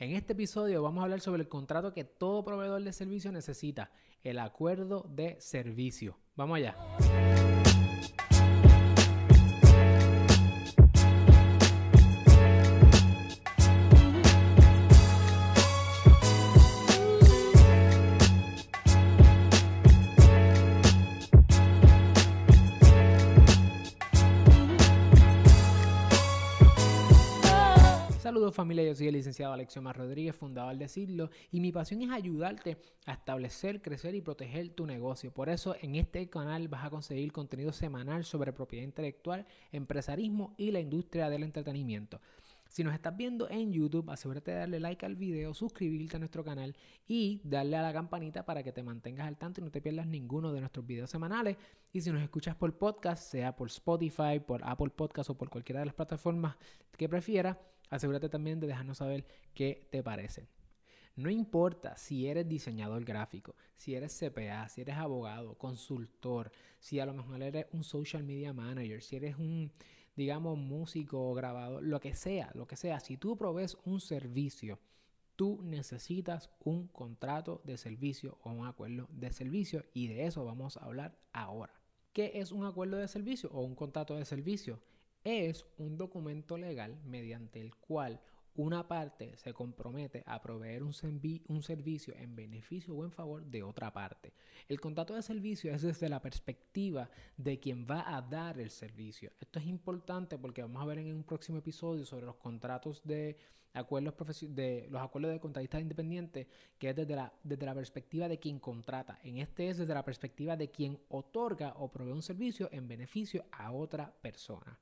En este episodio vamos a hablar sobre el contrato que todo proveedor de servicio necesita, el acuerdo de servicio. Vamos allá. Saludos familia, yo soy el licenciado Alexio Mar Rodríguez, fundador de Siglo, y mi pasión es ayudarte a establecer, crecer y proteger tu negocio. Por eso en este canal vas a conseguir contenido semanal sobre propiedad intelectual, empresarismo y la industria del entretenimiento. Si nos estás viendo en YouTube, asegúrate de darle like al video, suscribirte a nuestro canal y darle a la campanita para que te mantengas al tanto y no te pierdas ninguno de nuestros videos semanales. Y si nos escuchas por podcast, sea por Spotify, por Apple Podcast o por cualquiera de las plataformas que prefieras, asegúrate también de dejarnos saber qué te parece. No importa si eres diseñador gráfico, si eres CPA, si eres abogado, consultor, si a lo mejor eres un social media manager, si eres un digamos, músico, grabador, lo que sea, lo que sea, si tú provees un servicio, tú necesitas un contrato de servicio o un acuerdo de servicio y de eso vamos a hablar ahora. ¿Qué es un acuerdo de servicio o un contrato de servicio? Es un documento legal mediante el cual una parte se compromete a proveer un, servicio en beneficio o en favor de otra parte. El contrato de servicio es desde la perspectiva de quien va a dar el servicio. Esto es importante porque vamos a ver en un próximo episodio sobre los contratos de acuerdos de los acuerdos de contratistas independientes, que es desde la, desde la perspectiva de quien contrata. En este es desde la perspectiva de quien otorga o provee un servicio en beneficio a otra persona.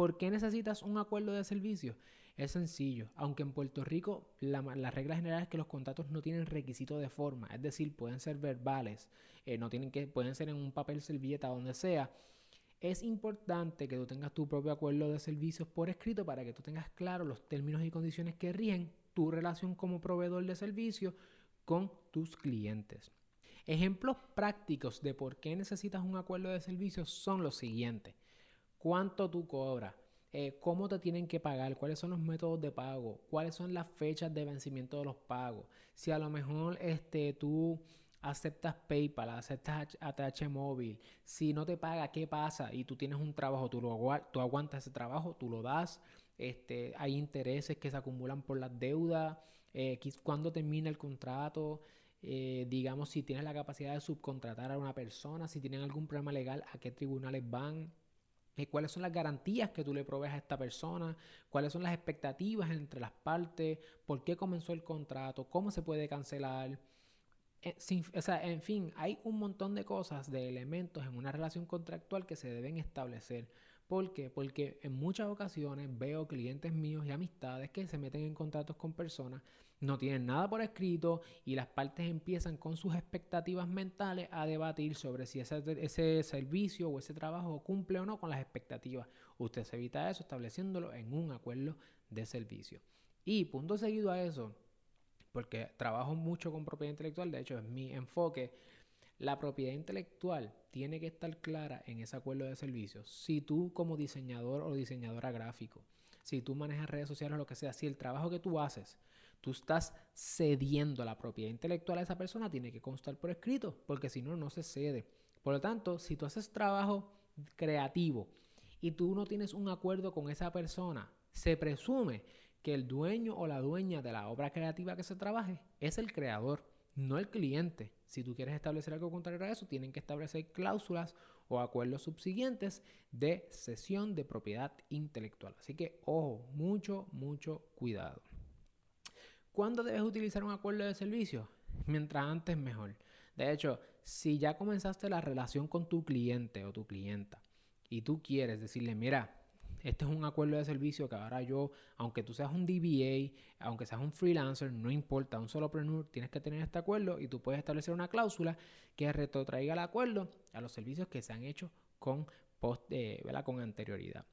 ¿Por qué necesitas un acuerdo de servicio? Es sencillo, aunque en Puerto Rico la, regla general es que los contratos no tienen requisito de forma, es decir, pueden ser verbales, eh, no tienen que, pueden ser en un papel servilleta, donde sea. Es importante que tú tengas tu propio acuerdo de servicios por escrito para que tú tengas claro los términos y condiciones que rigen tu relación como proveedor de servicios con tus clientes. Ejemplos prácticos de por qué necesitas un acuerdo de servicios son los siguientes. ¿Cuánto tú cobras? Eh, cómo te tienen que pagar, cuáles son los métodos de pago, cuáles son las fechas de vencimiento de los pagos. Si a lo mejor este, tú aceptas PayPal, aceptas ATH móvil, si no te paga, ¿qué pasa? Y tú tienes un trabajo, tú, lo, tú aguantas ese trabajo, tú lo das, este, hay intereses que se acumulan por las deudas, eh, cuándo termina el contrato, eh, digamos si tienes la capacidad de subcontratar a una persona, si tienen algún problema legal, a qué tribunales van, cuáles son las garantías que tú le provees a esta persona, cuáles son las expectativas entre las partes, por qué comenzó el contrato, cómo se puede cancelar. Eh, en fin, hay un montón de cosas, de elementos en una relación contractual que se deben establecer. ¿Por qué? Porque en muchas ocasiones veo clientes míos y amistades que se meten en contratos con personas no tienen nada por escrito y las partes empiezan con sus expectativas mentales a debatir sobre si ese, ese, servicio o ese trabajo cumple o no con las expectativas. Usted se evita eso estableciéndolo en un acuerdo de servicio. Y punto seguido a eso, porque trabajo mucho con propiedad intelectual, de hecho es mi enfoque, la propiedad intelectual tiene que estar clara en ese acuerdo de servicio. Si tú como diseñador o diseñadora gráfico, si tú manejas redes sociales o lo que sea, si el trabajo que tú haces tú estás cediendo la propiedad intelectual a esa persona, tiene que constar por escrito, porque si no, no se cede. Por lo tanto, si tú haces trabajo creativo y tú no tienes un acuerdo con esa persona, se presume que el dueño o la dueña de la obra creativa que se trabaje es el creador, no el cliente. Si tú quieres establecer algo contrario a eso, tienen que establecer cláusulas o acuerdos subsiguientes de cesión de propiedad intelectual. Así que, ojo, mucho, mucho cuidado. ¿Cuándo debes utilizar un acuerdo de servicio? Mientras antes mejor. De hecho, si ya comenzaste la relación con tu cliente o tu clienta y tú quieres decirle, mira, este es un acuerdo de servicio que ahora yo, aunque tú seas un DBA, aunque seas un freelancer, no importa, un solo preneur, tienes que tener este acuerdo y tú puedes establecer una cláusula que retrotraiga el acuerdo a los servicios que se han hecho con, post, eh, con anterioridad.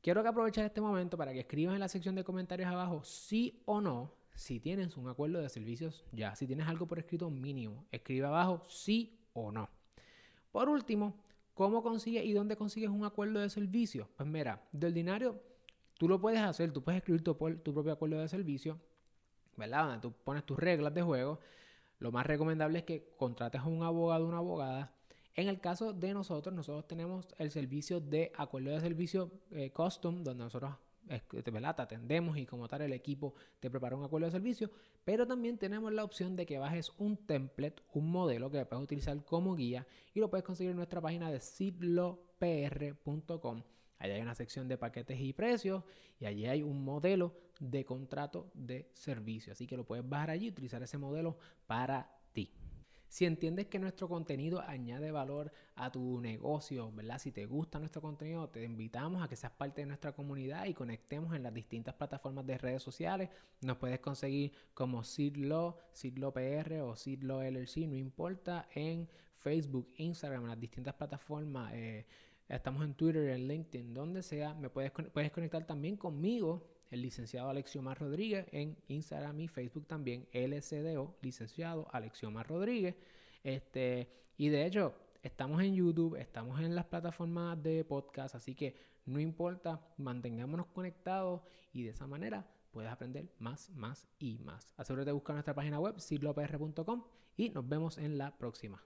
Quiero que aproveches este momento para que escribas en la sección de comentarios abajo sí o no si tienes un acuerdo de servicios ya, si tienes algo por escrito mínimo, escribe abajo sí o no. Por último, ¿cómo consigues y dónde consigues un acuerdo de servicio? Pues mira, de ordinario, tú lo puedes hacer, tú puedes escribir tu, propio acuerdo de servicio ¿verdad? Donde tú pones tus reglas de juego. Lo más recomendable es que contrates a un abogado o una abogada. En el caso de nosotros, nosotros tenemos el servicio de acuerdo de servicio eh, custom, donde nosotros ¿verdad? te atendemos y como tal el equipo te prepara un acuerdo de servicio, pero también tenemos la opción de que bajes un template, un modelo que puedes utilizar como guía y lo puedes conseguir en nuestra página de sidlopr.com. Allí hay una sección de paquetes y precios y allí hay un modelo de contrato de servicio. Así que lo puedes bajar allí y utilizar ese modelo para ti. Si entiendes que nuestro contenido añade valor a tu negocio, ¿verdad? Si te gusta nuestro contenido, te invitamos a que seas parte de nuestra comunidad y conectemos en las distintas plataformas de redes sociales. Nos puedes conseguir como Sidlo, Sidlo PR o Sidlo LLC, no importa, en Facebook, Instagram, en las distintas plataformas. Eh, estamos en Twitter, en LinkedIn, donde sea. Me puedes, puedes conectar también conmigo el licenciado Alexiomar Rodríguez en Instagram y Facebook también, LCDO, licenciado Alexiomar Rodríguez. Este, y de hecho, estamos en YouTube, estamos en las plataformas de podcast, así que no importa, mantengámonos conectados y de esa manera puedes aprender más, más y más. Asegúrate de buscar nuestra página web, siglopr.com y nos vemos en la próxima.